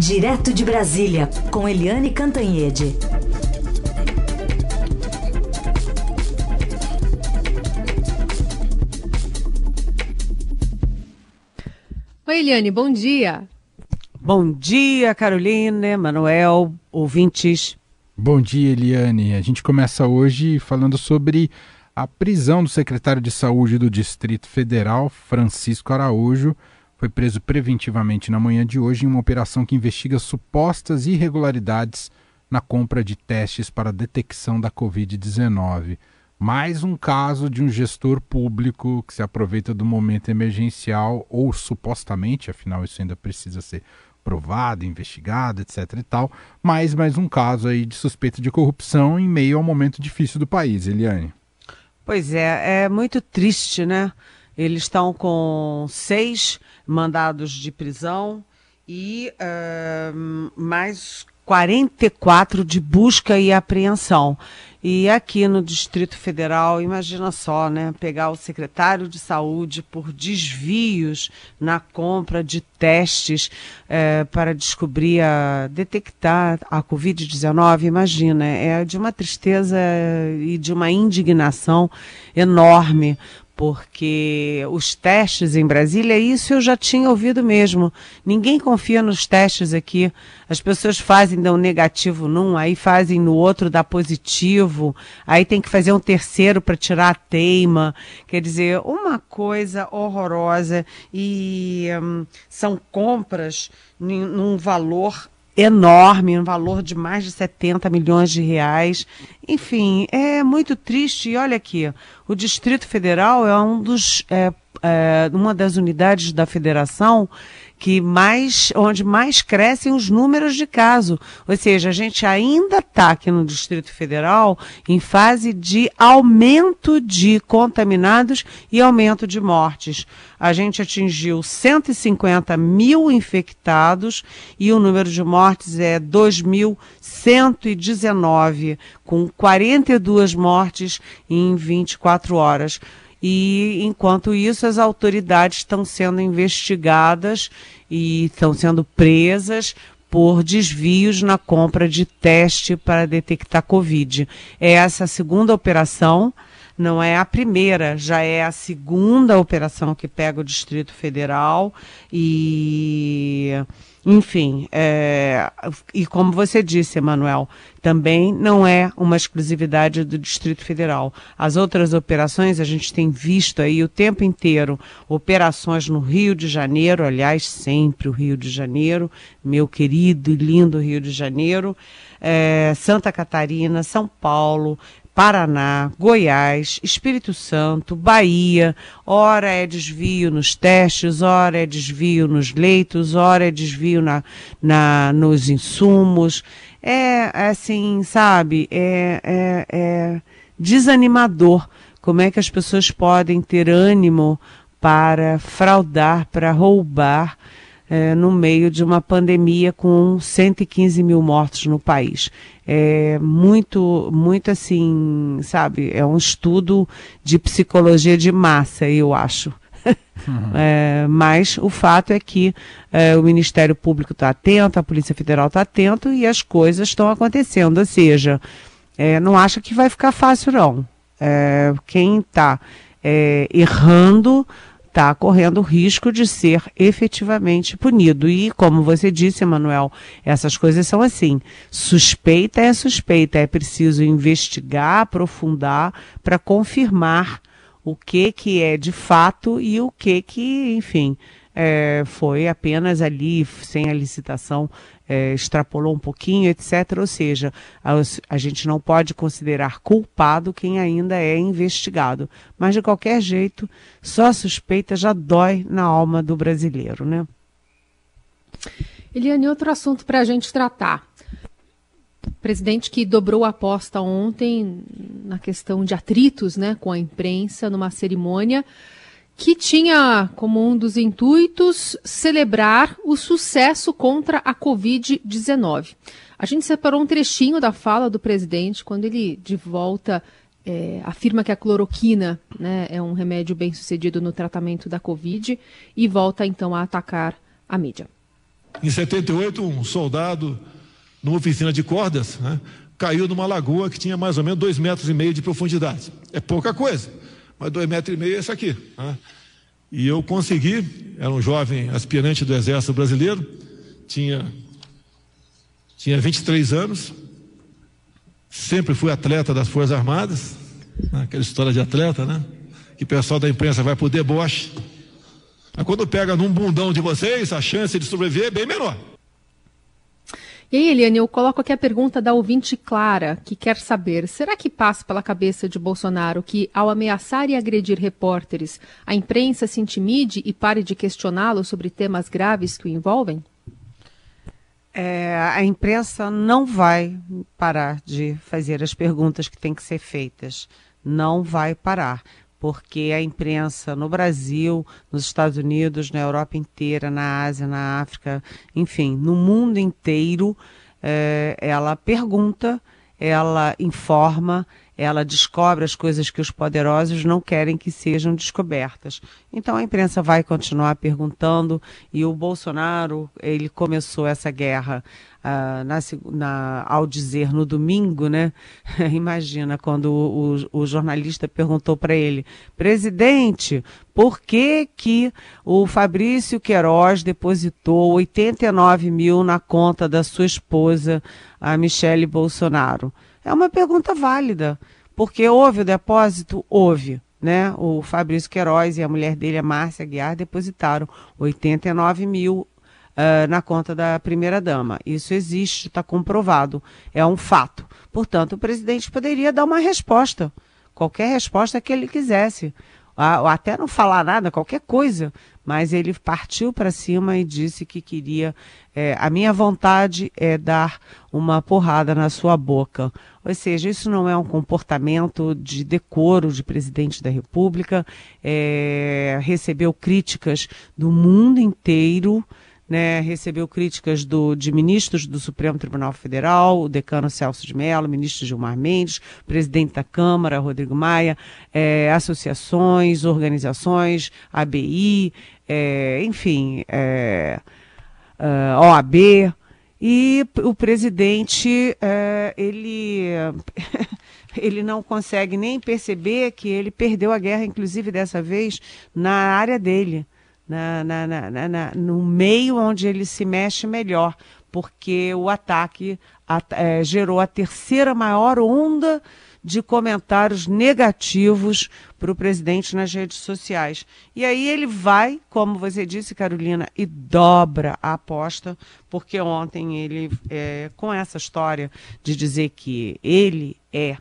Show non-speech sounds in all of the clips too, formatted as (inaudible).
Direto de Brasília, com Eliane Cantanhede. Oi, Eliane, bom dia. Bom dia, Carolina, Manuel, ouvintes. Bom dia, Eliane. A gente começa hoje falando sobre a prisão do secretário de Saúde do Distrito Federal, Francisco Araújo. Foi preso preventivamente na manhã de hoje em uma operação que investiga supostas irregularidades na compra de testes para detecção da Covid-19. Mais um caso de um gestor público que se aproveita do momento emergencial, ou supostamente, afinal, isso ainda precisa ser provado, investigado, etc e tal, mais mais um caso aí de suspeita de corrupção em meio ao momento difícil do país, Eliane. Pois é, é muito triste, né? Eles estão com seis mandados de prisão e uh, mais 44 de busca e apreensão. E aqui no Distrito Federal, imagina só, né? Pegar o secretário de saúde por desvios na compra de testes é, para descobrir, a, detectar a Covid-19, imagina, é de uma tristeza e de uma indignação enorme porque os testes em Brasília, isso eu já tinha ouvido mesmo. Ninguém confia nos testes aqui. As pessoas fazem, dão negativo num, aí fazem no outro, dá positivo, aí tem que fazer um terceiro para tirar a teima. Quer dizer, uma coisa horrorosa. E hum, são compras num valor enorme, um valor de mais de 70 milhões de reais. Enfim, é muito triste. E olha aqui, o Distrito Federal é um dos, é, é, uma das unidades da federação que mais, onde mais crescem os números de casos. Ou seja, a gente ainda está aqui no Distrito Federal em fase de aumento de contaminados e aumento de mortes. A gente atingiu 150 mil infectados e o número de mortes é 2.119, com 42 mortes em 24 horas. E, enquanto isso, as autoridades estão sendo investigadas e estão sendo presas por desvios na compra de teste para detectar Covid. É essa a segunda operação, não é a primeira, já é a segunda operação que pega o Distrito Federal e enfim, é, e como você disse, Emanuel, também não é uma exclusividade do Distrito Federal. As outras operações a gente tem visto aí o tempo inteiro operações no Rio de Janeiro, aliás, sempre o Rio de Janeiro, meu querido e lindo Rio de Janeiro, é, Santa Catarina, São Paulo, Paraná, Goiás, Espírito Santo, Bahia, ora é desvio nos testes, ora é desvio nos leitos, ora é desvio na, na nos insumos. É assim, sabe, é, é, é desanimador como é que as pessoas podem ter ânimo para fraudar, para roubar é, no meio de uma pandemia com 115 mil mortos no país. É muito, muito assim, sabe? É um estudo de psicologia de massa, eu acho. Uhum. (laughs) É, mas o fato é que é, o Ministério Público está atento, a Polícia Federal está atento e as coisas estão acontecendo. Ou seja, é, não acha que vai ficar fácil, não. É, quem está é, errando está correndo risco de ser efetivamente punido. E, como você disse, Emanuel, essas coisas são assim. Suspeita é suspeita, é preciso investigar, aprofundar para confirmar o que, que é de fato e o que, que, enfim, é, foi apenas ali, sem a licitação, é, extrapolou um pouquinho, etc. Ou seja, a, a, gente não pode considerar culpado quem ainda é investigado. Mas, de qualquer jeito, só a suspeita já dói na alma do brasileiro, né? Eliane, outro assunto para a gente tratar. Presidente que dobrou a aposta ontem na questão de atritos né, com a imprensa numa cerimônia que tinha como um dos intuitos celebrar o sucesso contra a Covid-19. A gente separou um trechinho da fala do presidente quando ele, de volta, é, afirma que a cloroquina né, é um remédio bem sucedido no tratamento da Covid e volta então a atacar a mídia. Em 78, um soldado, numa oficina de cordas, né, caiu numa lagoa que tinha mais ou menos dois metros e meio de profundidade. É pouca coisa, mas dois metros e meio é isso aqui. Né? E eu consegui, era um jovem aspirante do Exército Brasileiro, tinha, tinha 23 anos, sempre fui atleta das Forças Armadas, né? aquela história de atleta, né? Que o pessoal da imprensa vai pro deboche. Mas quando pega num bundão de vocês, a chance de sobreviver é bem menor. E aí, Eliane, eu coloco aqui a pergunta da ouvinte Clara, que quer saber: será que passa pela cabeça de Bolsonaro que, ao ameaçar e agredir repórteres, a imprensa se intimide e pare de questioná-lo sobre temas graves que o envolvem? É, a imprensa não vai parar de fazer as perguntas que têm que ser feitas. Não vai parar porque a imprensa no Brasil, nos Estados Unidos, na Europa inteira, na Ásia, na África, enfim, no mundo inteiro, é, ela pergunta, ela informa, ela descobre as coisas que os poderosos não querem que sejam descobertas. Então a imprensa vai continuar perguntando e o Bolsonaro ele começou essa guerra uh, na, na, ao dizer no domingo, né? (laughs) Imagina quando o, o, o jornalista perguntou para ele, presidente, por que que o Fabrício Queiroz depositou 89 mil na conta da sua esposa, a Michele Bolsonaro? É uma pergunta válida, porque houve o depósito? Houve. Né? O Fabrício Queiroz e a mulher dele, a Márcia Guiar, depositaram 89 mil uh, na conta da primeira-dama. Isso existe, está comprovado, é um fato. Portanto, o presidente poderia dar uma resposta, qualquer resposta que ele quisesse até não falar nada, qualquer coisa, mas ele partiu para cima e disse que queria. É, a minha vontade é dar uma porrada na sua boca. Ou seja, isso não é um comportamento de decoro de presidente da República. É, recebeu críticas do mundo inteiro né, recebeu críticas do, de ministros do Supremo Tribunal Federal, o decano Celso de Mello, ministro Gilmar Mendes, presidente da Câmara, Rodrigo Maia, é, associações, organizações, ABI, é, enfim, é, é OAB, e o presidente, é, ele, (laughs) ele não consegue nem perceber que ele perdeu a guerra, inclusive dessa vez, na área dele na, na, na, na, no meio onde ele se mexe melhor, porque o ataque a, é, gerou a terceira maior onda de comentários negativos para o presidente nas redes sociais. E aí ele vai, como você disse, Carolina, e dobra a aposta, porque ontem ele, é, com essa história de dizer que ele é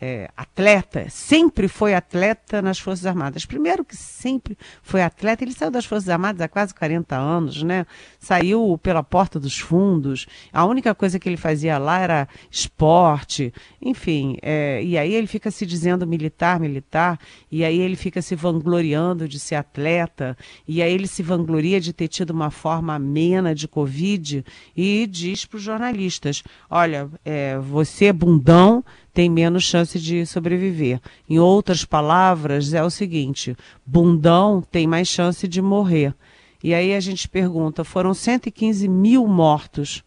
é, atleta, sempre foi atleta nas Forças Armadas. Primeiro que sempre foi atleta, ele saiu das Forças Armadas há quase 40 anos, né? Saiu pela porta dos fundos. A única coisa que ele fazia lá era esporte, enfim. É, e aí ele fica se dizendo militar, militar, e aí ele fica se vangloriando de ser atleta, e aí ele se vangloria de ter tido uma forma amena de Covid e diz para os jornalistas: olha, é, você bundão tem menos chance de sobreviver. Em outras palavras, é o seguinte: bundão tem mais chance de morrer. E aí a gente pergunta: foram 115 mil mortos.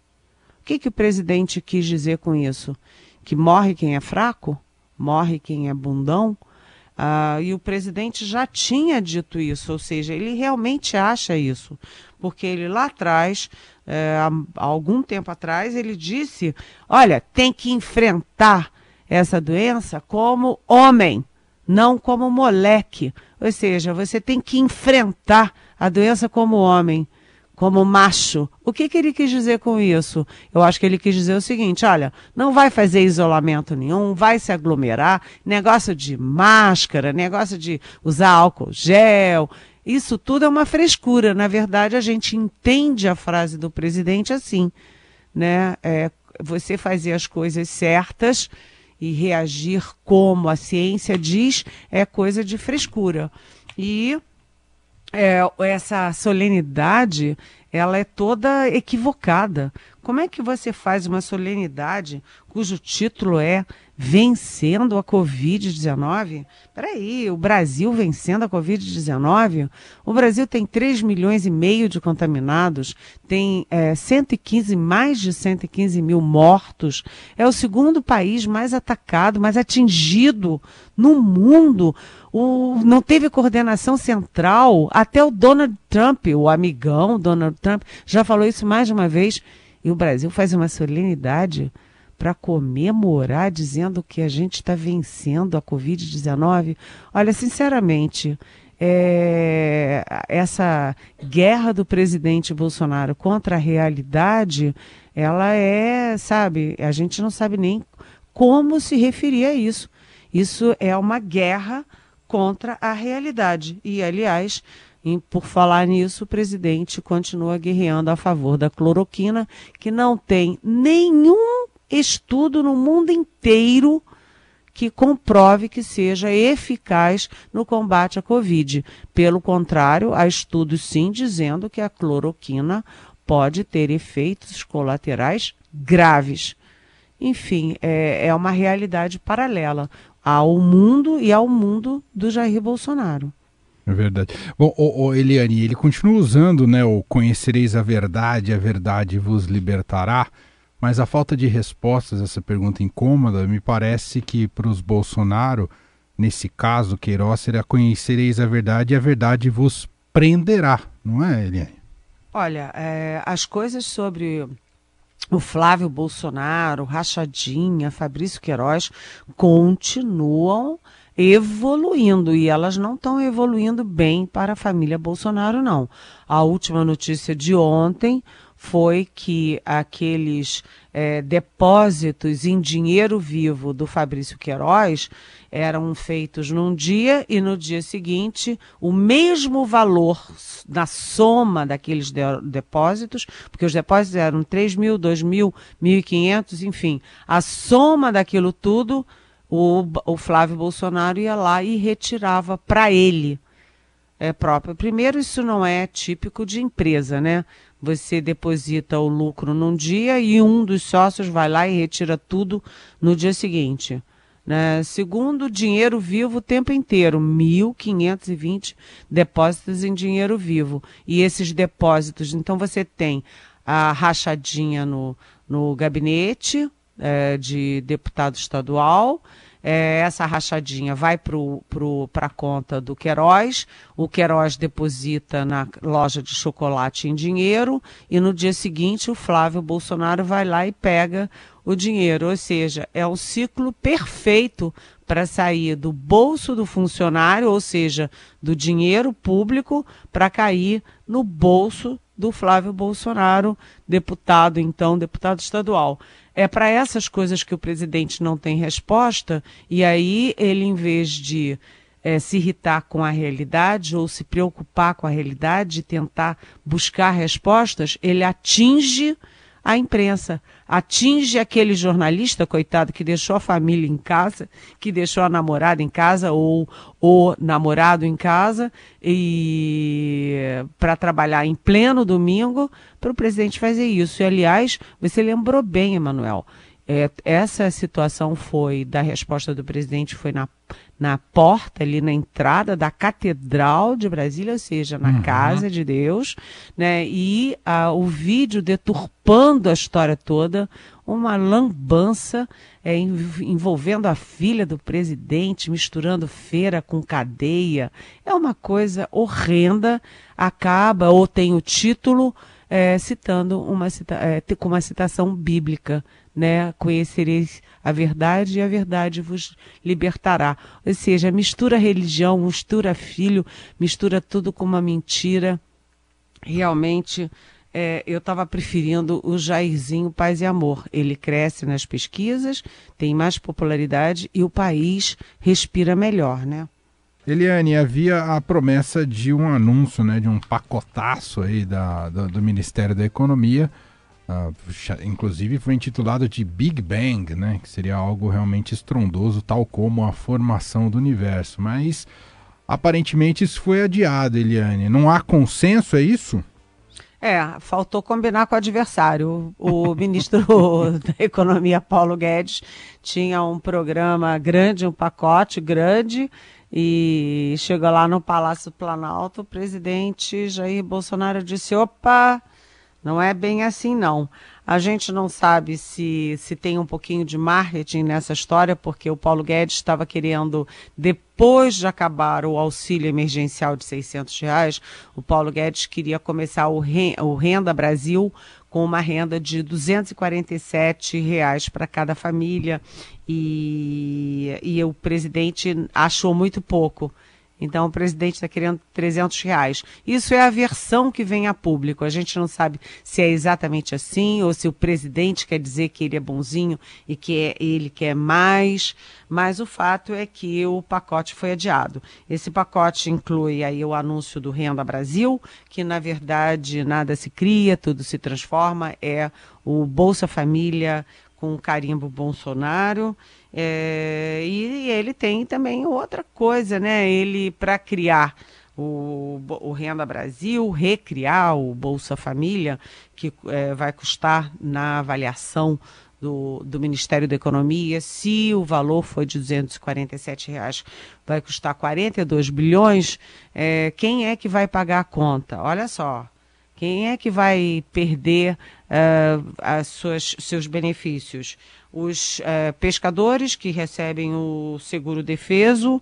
O que, que o presidente quis dizer com isso? Que morre quem é fraco? Morre quem é bundão? Ah, e o presidente já tinha dito isso, ou seja, ele realmente acha isso, porque ele lá atrás, é, há algum tempo atrás, ele disse: olha, tem que enfrentar essa doença como homem, não como moleque. Ou seja, você tem que enfrentar a doença como homem, como macho. O que, que ele quis dizer com isso? Eu acho que ele quis dizer o seguinte: olha, não vai fazer isolamento nenhum, vai se aglomerar, negócio de máscara, negócio de usar álcool gel. Isso tudo é uma frescura. Na verdade, a gente entende a frase do presidente assim, né? É, você fazer as coisas certas e reagir como a ciência diz é coisa de frescura. E é, essa solenidade ela é toda equivocada. Como é que você faz uma solenidade cujo título é Vencendo a Covid-19? Peraí, o Brasil vencendo a Covid-19? O Brasil tem 3 milhões e meio de contaminados, tem é, 115, mais de 115 mil mortos, é o segundo país mais atacado, mais atingido no mundo. O, não teve coordenação central, até o Donald Trump, o amigão Donald Trump, já falou isso mais de uma vez e o Brasil faz uma solenidade para comemorar, dizendo que a gente está vencendo a Covid-19. Olha, sinceramente, é, essa guerra do presidente Bolsonaro contra a realidade, ela é, sabe, a gente não sabe nem como se referir a isso. Isso é uma guerra contra a realidade. E, aliás, e por falar nisso, o presidente continua guerreando a favor da cloroquina, que não tem nenhum estudo no mundo inteiro que comprove que seja eficaz no combate à Covid. Pelo contrário, há estudos sim dizendo que a cloroquina pode ter efeitos colaterais graves. Enfim, é, é uma realidade paralela ao mundo e ao mundo do Jair Bolsonaro. É verdade. Bom, o, o Eliane, ele continua usando né, o conhecereis a verdade, a verdade vos libertará, mas a falta de respostas a essa pergunta incômoda me parece que para os Bolsonaro, nesse caso, Queiroz, será conhecereis a verdade e a verdade vos prenderá, não é, Eliane? Olha, é, as coisas sobre o Flávio Bolsonaro, Rachadinha, Fabrício Queiroz continuam evoluindo e elas não estão evoluindo bem para a família Bolsonaro, não. A última notícia de ontem foi que aqueles é, depósitos em dinheiro vivo do Fabrício Queiroz eram feitos num dia e no dia seguinte o mesmo valor na soma daqueles de depósitos, porque os depósitos eram 3 mil, 2 mil, 1.500, enfim, a soma daquilo tudo o, o Flávio Bolsonaro ia lá e retirava para ele é, próprio. Primeiro, isso não é típico de empresa, né? Você deposita o lucro num dia e um dos sócios vai lá e retira tudo no dia seguinte. Né? Segundo, dinheiro vivo o tempo inteiro, 1.520 depósitos em dinheiro vivo. E esses depósitos, então você tem a rachadinha no, no gabinete é, de deputado estadual, é, essa rachadinha vai para a conta do Queiroz, o Queiroz deposita na loja de chocolate em dinheiro e no dia seguinte o Flávio Bolsonaro vai lá e pega o dinheiro. Ou seja, é um ciclo perfeito para sair do bolso do funcionário, ou seja, do dinheiro público, para cair no bolso do Flávio Bolsonaro, deputado, então, deputado estadual. É para essas coisas que o presidente não tem resposta, e aí ele, em vez de é, se irritar com a realidade ou se preocupar com a realidade, tentar buscar respostas, ele atinge a imprensa, atinge aquele jornalista, coitado, que deixou a família em casa, que deixou a namorada em casa ou o namorado em casa e para trabalhar em pleno domingo, para o presidente fazer isso. E, aliás, você lembrou bem, Emanuel, é, essa situação foi, da resposta do presidente, foi na, na porta, ali na entrada da Catedral de Brasília, ou seja, na uhum. Casa de Deus, né? E a, o vídeo deturpando a história toda, uma lambança é, envolvendo a filha do presidente, misturando feira com cadeia. É uma coisa horrenda, acaba ou tem o título é, citando uma, cita, é, com uma citação bíblica né? Conhecereis a verdade e a verdade vos libertará. Ou seja, mistura religião, mistura filho, mistura tudo com uma mentira. Realmente, é, eu estava preferindo o Jairzinho Paz e Amor. Ele cresce nas pesquisas, tem mais popularidade e o país respira melhor, né? Eliane, havia a promessa de um anúncio, né, de um pacotaço aí da, do, do Ministério da Economia Uh, inclusive foi intitulado de Big Bang, né? Que seria algo realmente estrondoso, tal como a formação do universo. Mas aparentemente isso foi adiado, Eliane. Não há consenso, é isso? É, faltou combinar com o adversário. O (laughs) ministro (laughs) da Economia, Paulo Guedes, tinha um programa grande, um pacote grande, e chegou lá no Palácio Planalto, o presidente Jair Bolsonaro disse: opa, não é bem assim não. A gente não sabe se, se tem um pouquinho de marketing nessa história, porque o Paulo Guedes estava querendo, depois de acabar o auxílio emergencial de 600 reais, o Paulo Guedes queria começar o, o Renda Brasil com uma renda de 247 reais para cada família e, e o presidente achou muito pouco. Então o presidente está querendo 300 reais. Isso é a versão que vem a público. A gente não sabe se é exatamente assim ou se o presidente quer dizer que ele é bonzinho e que é, ele quer mais. Mas o fato é que o pacote foi adiado. Esse pacote inclui aí o anúncio do Renda Brasil, que na verdade nada se cria, tudo se transforma. É o Bolsa Família com o carimbo Bolsonaro. É, e ele tem também outra coisa, né? Ele, para criar o, o, Renda Brasil, recriar o Bolsa Família, que é, vai custar na avaliação do, do, Ministério da Economia, se o valor foi de 247 reais, vai custar 42 bilhões, é, quem é que vai pagar a conta? Olha só, quem é que vai perder uh, as suas, seus benefícios? Os uh, pescadores que recebem o seguro defeso,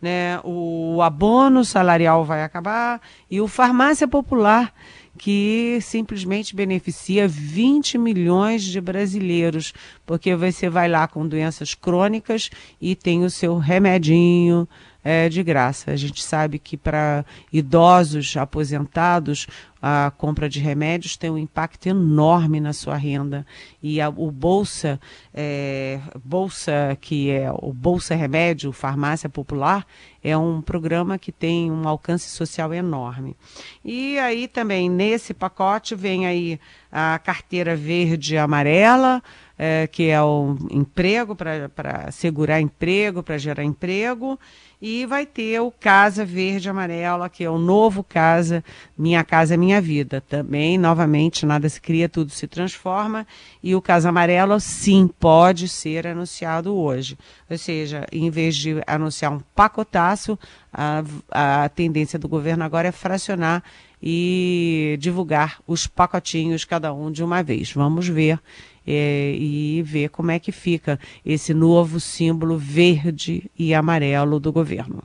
né, o abono salarial vai acabar e o farmácia popular que simplesmente beneficia 20 milhões de brasileiros, porque você vai lá com doenças crônicas e tem o seu remedinho, é, de graça. A gente sabe que para idosos aposentados, a compra de remédios tem um impacto enorme na sua renda. E a, o Bolsa, é, Bolsa, que é o Bolsa Remédio, Farmácia Popular, é um programa que tem um alcance social enorme. E aí também nesse pacote vem aí a carteira verde e amarela, é, que é o emprego, para segurar emprego, para gerar emprego. E vai ter o Casa Verde Amarela, que é o novo Casa Minha Casa Minha Vida. Também, novamente, nada se cria, tudo se transforma. E o Casa Amarelo, sim, pode ser anunciado hoje. Ou seja, em vez de anunciar um pacotaço, a, a tendência do governo agora é fracionar e divulgar os pacotinhos, cada um de uma vez. Vamos ver é, e ver como é que fica esse novo símbolo verde e amarelo do governo.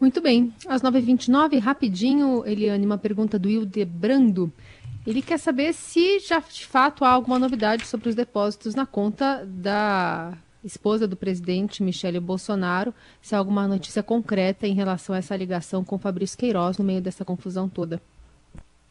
Muito bem. Às 9h29, rapidinho, Eliane, uma pergunta do Hildebrando. Ele quer saber se já de fato há alguma novidade sobre os depósitos na conta da esposa do presidente Michele Bolsonaro, se há alguma notícia concreta em relação a essa ligação com Fabrício Queiroz no meio dessa confusão toda.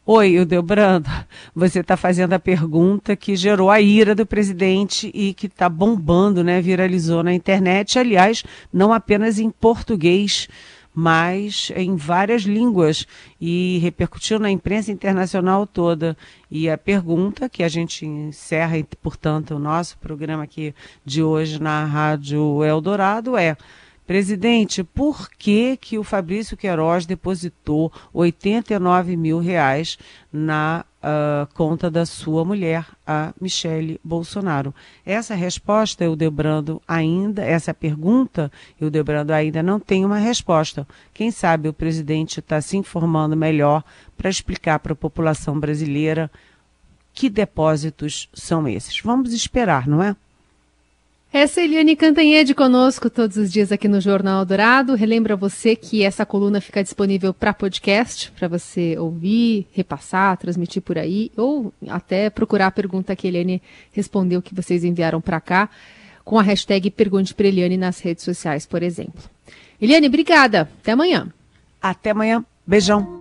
Oi, Hildebrando, você está fazendo a pergunta que gerou a ira do presidente e que está bombando, né? Viralizou na internet, aliás, não apenas em português, mas em várias línguas e repercutiu na imprensa internacional toda. E a pergunta que a gente encerra, portanto, o nosso programa aqui de hoje na Rádio Eldorado é Presidente, por que, que o Fabrício Queiroz depositou 89 mil reais na uh, conta da sua mulher, a Michele Bolsonaro? Essa resposta, eu Debrando ainda, essa pergunta, eu Debrando ainda não tem uma resposta. Quem sabe o presidente está se informando melhor para explicar para a população brasileira que depósitos são esses. Vamos esperar, não é? Essa é Eliane Cantanhede conosco todos os dias aqui no Jornal Dourado. Relembra você que essa coluna fica disponível para podcast, para você ouvir, repassar, transmitir por aí, ou até procurar a pergunta que a Eliane respondeu que vocês enviaram para cá, com a hashtag Pergunte para Eliane nas redes sociais, por exemplo. Eliane, obrigada. Até amanhã. Até amanhã. Beijão.